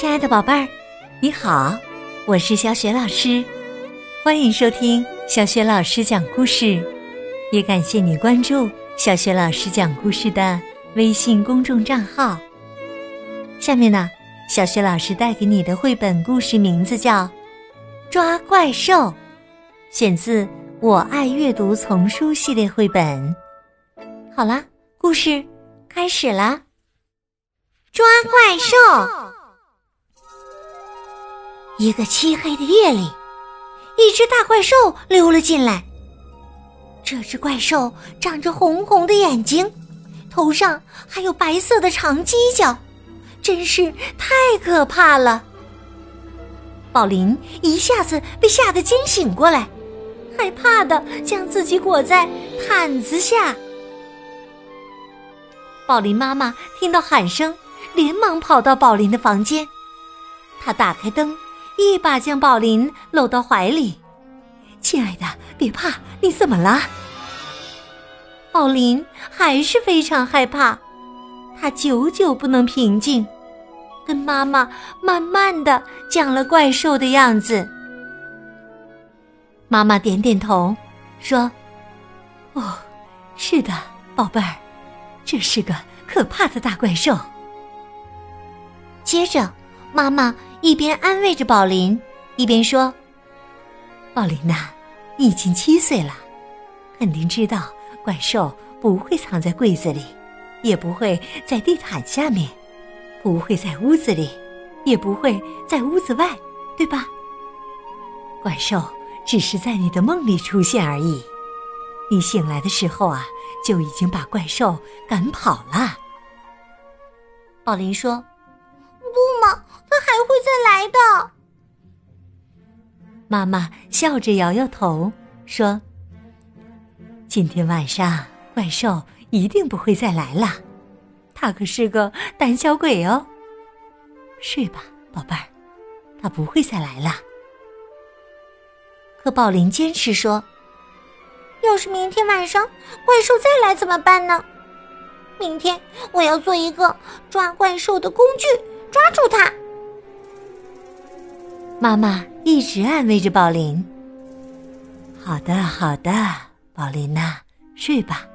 亲爱的宝贝儿，你好，我是小雪老师，欢迎收听小雪老师讲故事，也感谢你关注小雪老师讲故事的微信公众账号。下面呢，小雪老师带给你的绘本故事名字叫《抓怪兽》，选自《我爱阅读》丛书系列绘本。好啦，故事开始啦！抓怪兽。一个漆黑的夜里，一只大怪兽溜了进来。这只怪兽长着红红的眼睛，头上还有白色的长犄角，真是太可怕了。宝林一下子被吓得惊醒过来，害怕的将自己裹在毯子下。宝林妈妈听到喊声，连忙跑到宝林的房间，她打开灯。一把将宝林搂到怀里，亲爱的，别怕，你怎么了？宝林还是非常害怕，他久久不能平静，跟妈妈慢慢的讲了怪兽的样子。妈妈点点头，说：“哦，是的，宝贝儿，这是个可怕的大怪兽。”接着，妈妈。一边安慰着宝林，一边说：“宝林呐，你已经七岁了，肯定知道怪兽不会藏在柜子里，也不会在地毯下面，不会在屋子里，也不会在屋子外，对吧？怪兽只是在你的梦里出现而已。你醒来的时候啊，就已经把怪兽赶跑了。”宝林说。会再来的。妈妈笑着摇摇头说：“今天晚上怪兽一定不会再来了，他可是个胆小鬼哦。睡吧，宝贝儿，他不会再来了。”可宝林坚持说：“要是明天晚上怪兽再来怎么办呢？明天我要做一个抓怪兽的工具。”抓住它！妈妈一直安慰着宝林。好的，好的，宝林呐，睡吧，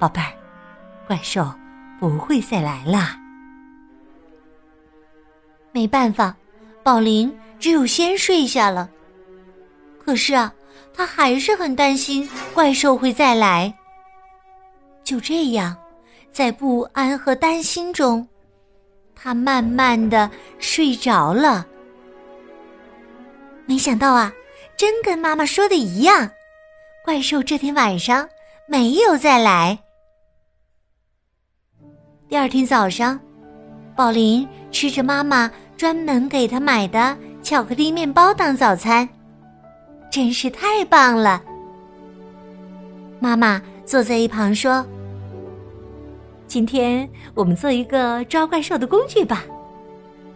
宝贝儿，怪兽不会再来了。没办法，宝林只有先睡下了。可是啊，他还是很担心怪兽会再来。就这样，在不安和担心中。他慢慢的睡着了，没想到啊，真跟妈妈说的一样，怪兽这天晚上没有再来。第二天早上，宝林吃着妈妈专门给他买的巧克力面包当早餐，真是太棒了。妈妈坐在一旁说。今天我们做一个抓怪兽的工具吧。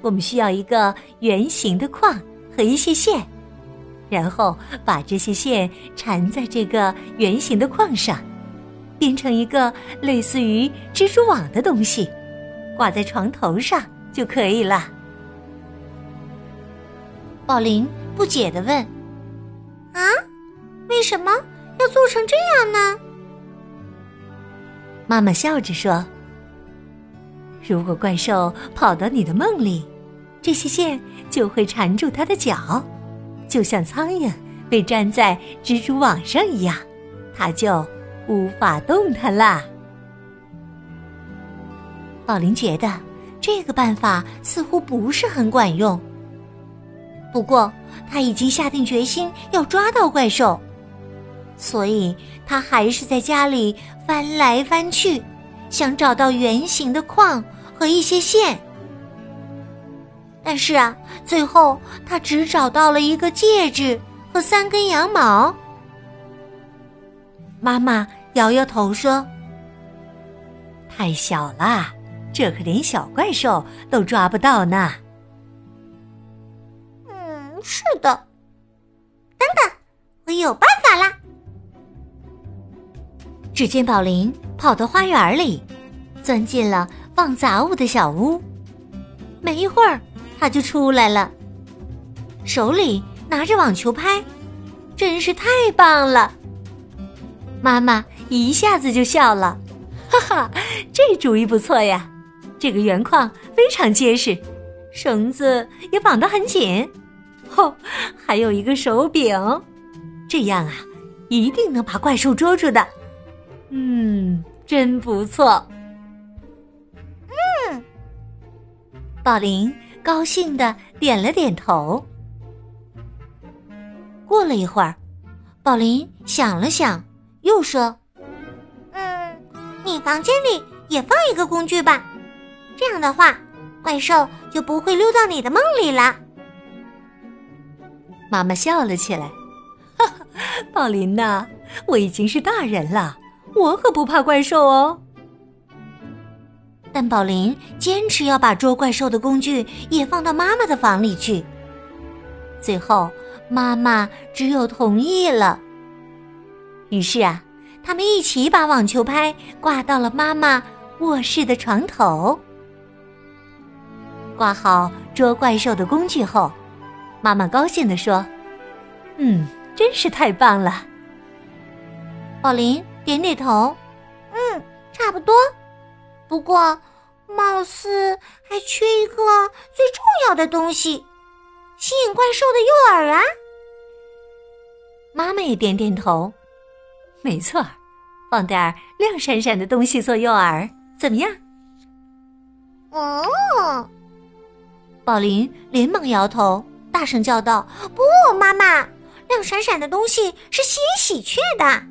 我们需要一个圆形的框和一些线，然后把这些线缠在这个圆形的框上，编成一个类似于蜘蛛网的东西，挂在床头上就可以了。宝林不解的问：“啊，为什么要做成这样呢？”妈妈笑着说：“如果怪兽跑到你的梦里，这些线就会缠住它的脚，就像苍蝇被粘在蜘蛛网上一样，它就无法动弹啦。”宝林觉得这个办法似乎不是很管用，不过他已经下定决心要抓到怪兽。所以，他还是在家里翻来翻去，想找到圆形的框和一些线。但是啊，最后他只找到了一个戒指和三根羊毛。妈妈摇摇头说：“太小了，这可连小怪兽都抓不到呢。”嗯，是的。等等，我有办法啦！只见宝林跑到花园里，钻进了放杂物的小屋。没一会儿，他就出来了，手里拿着网球拍，真是太棒了。妈妈一下子就笑了，哈哈，这主意不错呀！这个圆框非常结实，绳子也绑得很紧，哦，还有一个手柄，这样啊，一定能把怪兽捉住的。嗯，真不错。嗯，宝林高兴的点了点头。过了一会儿，宝林想了想。又说：“嗯，你房间里也放一个工具吧，这样的话，怪兽就不会溜到你的梦里了。”妈妈笑了起来：“哈哈，宝林呐，我已经是大人了，我可不怕怪兽哦。”但宝林坚持要把捉怪兽的工具也放到妈妈的房里去，最后妈妈只有同意了。于是啊，他们一起把网球拍挂到了妈妈卧室的床头。挂好捉怪兽的工具后，妈妈高兴地说：“嗯，真是太棒了。”宝林点点头：“嗯，差不多。不过，貌似还缺一个最重要的东西——吸引怪兽的诱饵啊。”妈妈也点点头。没错，放点亮闪闪的东西做诱饵，怎么样？哦，宝林连忙摇头，大声叫道：“不，妈妈，亮闪闪的东西是吸引喜鹊的。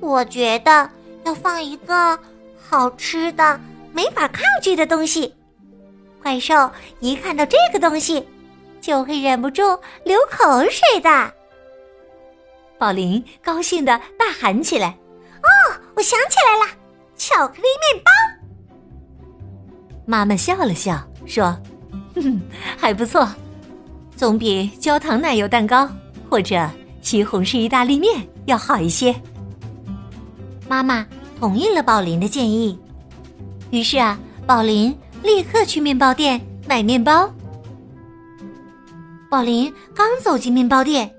我觉得要放一个好吃的、没法抗拒的东西。怪兽一看到这个东西，就会忍不住流口水的。”宝林高兴的大喊起来：“哦，我想起来了，巧克力面包！”妈妈笑了笑说：“哼，还不错，总比焦糖奶油蛋糕或者西红柿意大利面要好一些。”妈妈同意了宝林的建议，于是啊，宝林立刻去面包店买面包。宝林刚走进面包店。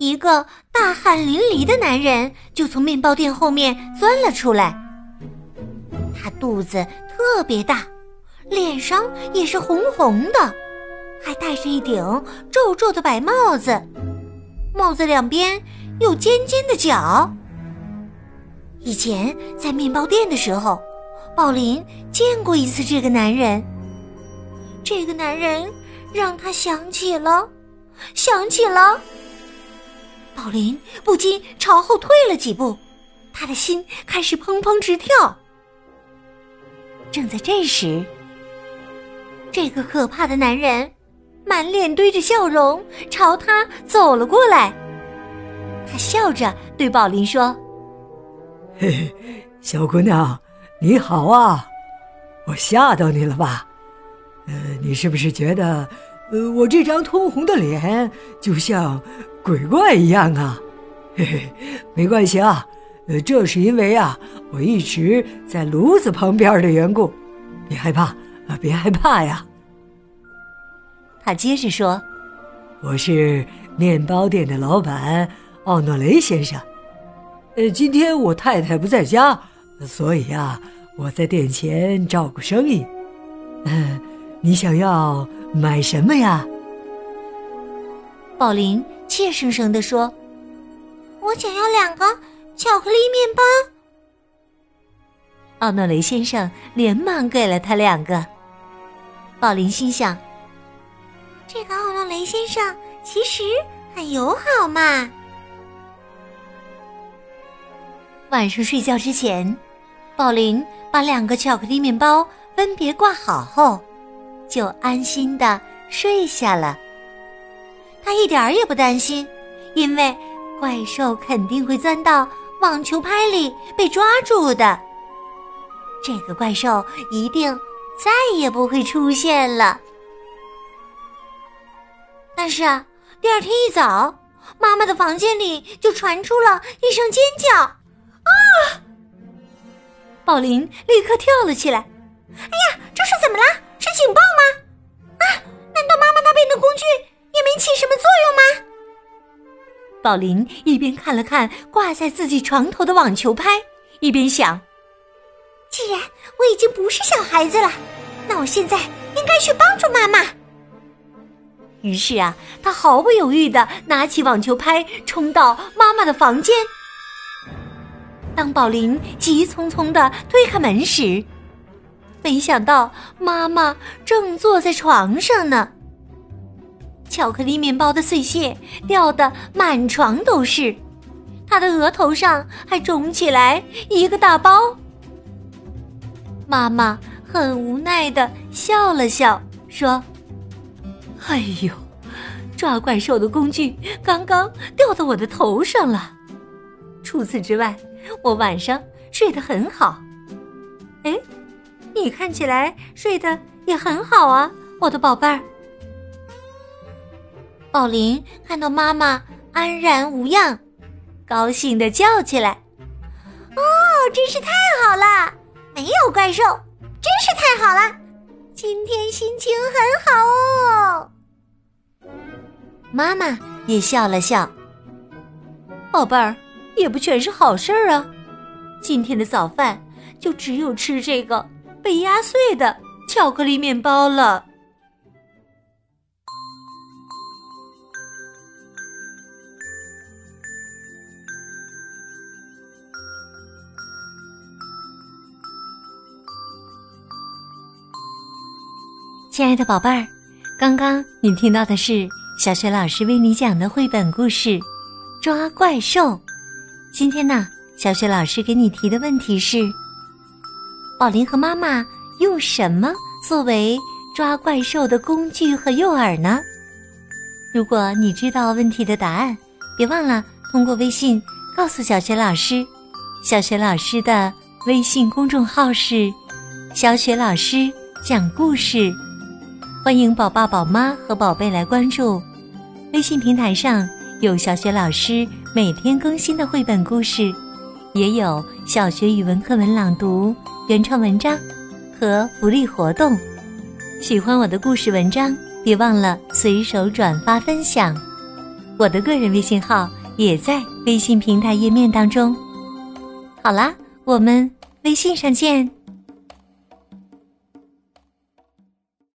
一个大汗淋漓的男人就从面包店后面钻了出来。他肚子特别大，脸上也是红红的，还戴着一顶皱皱的白帽子，帽子两边有尖尖的角。以前在面包店的时候，宝林见过一次这个男人。这个男人让他想起了，想起了。宝林不禁朝后退了几步，他的心开始砰砰直跳。正在这时，这个可怕的男人满脸堆着笑容朝他走了过来。他笑着对宝林说：“嘿嘿，小姑娘，你好啊！我吓到你了吧？呃，你是不是觉得，呃，我这张通红的脸就像……”鬼怪一样啊，嘿嘿，没关系啊，呃，这是因为啊，我一直在炉子旁边的缘故，别害怕啊，别害怕呀。他接着说：“我是面包店的老板奥诺雷先生，呃，今天我太太不在家，所以啊，我在店前照顾生意。嗯，你想要买什么呀？”宝林。怯生生地说：“我想要两个巧克力面包。”奥诺雷先生连忙给了他两个。宝林心想：“这个奥诺雷先生其实很友好嘛。”晚上睡觉之前，宝林把两个巧克力面包分别挂好后，就安心的睡下了。他一点儿也不担心，因为怪兽肯定会钻到网球拍里被抓住的。这个怪兽一定再也不会出现了。但是啊，第二天一早，妈妈的房间里就传出了一声尖叫：“啊！”宝林立刻跳了起来。“哎呀，这是怎么了？是警报吗？啊，难道妈妈那边的工具也没起什么作用吗？宝林一边看了看挂在自己床头的网球拍，一边想：既然我已经不是小孩子了，那我现在应该去帮助妈妈。于是啊，他毫不犹豫的拿起网球拍，冲到妈妈的房间。当宝林急匆匆的推开门时，没想到妈妈正坐在床上呢。巧克力面包的碎屑掉得满床都是，他的额头上还肿起来一个大包。妈妈很无奈的笑了笑，说。哎呦，抓怪兽的工具刚刚掉到我的头上了。除此之外，我晚上睡得很好。哎，你看起来睡得也很好啊，我的宝贝儿。宝林看到妈妈安然无恙，高兴的叫起来：“哦，真是太好了！没有怪兽，真是太好了！今天心情很好哦。”妈妈也笑了笑，宝贝儿，也不全是好事儿啊。今天的早饭就只有吃这个被压碎的巧克力面包了。亲爱的宝贝儿，刚刚你听到的是。小雪老师为你讲的绘本故事《抓怪兽》。今天呢，小雪老师给你提的问题是：宝林和妈妈用什么作为抓怪兽的工具和诱饵呢？如果你知道问题的答案，别忘了通过微信告诉小雪老师。小雪老师的微信公众号是“小雪老师讲故事”，欢迎宝爸宝妈和宝贝来关注。微信平台上有小雪老师每天更新的绘本故事，也有小学语文课文朗读、原创文章和福利活动。喜欢我的故事文章，别忘了随手转发分享。我的个人微信号也在微信平台页面当中。好啦，我们微信上见。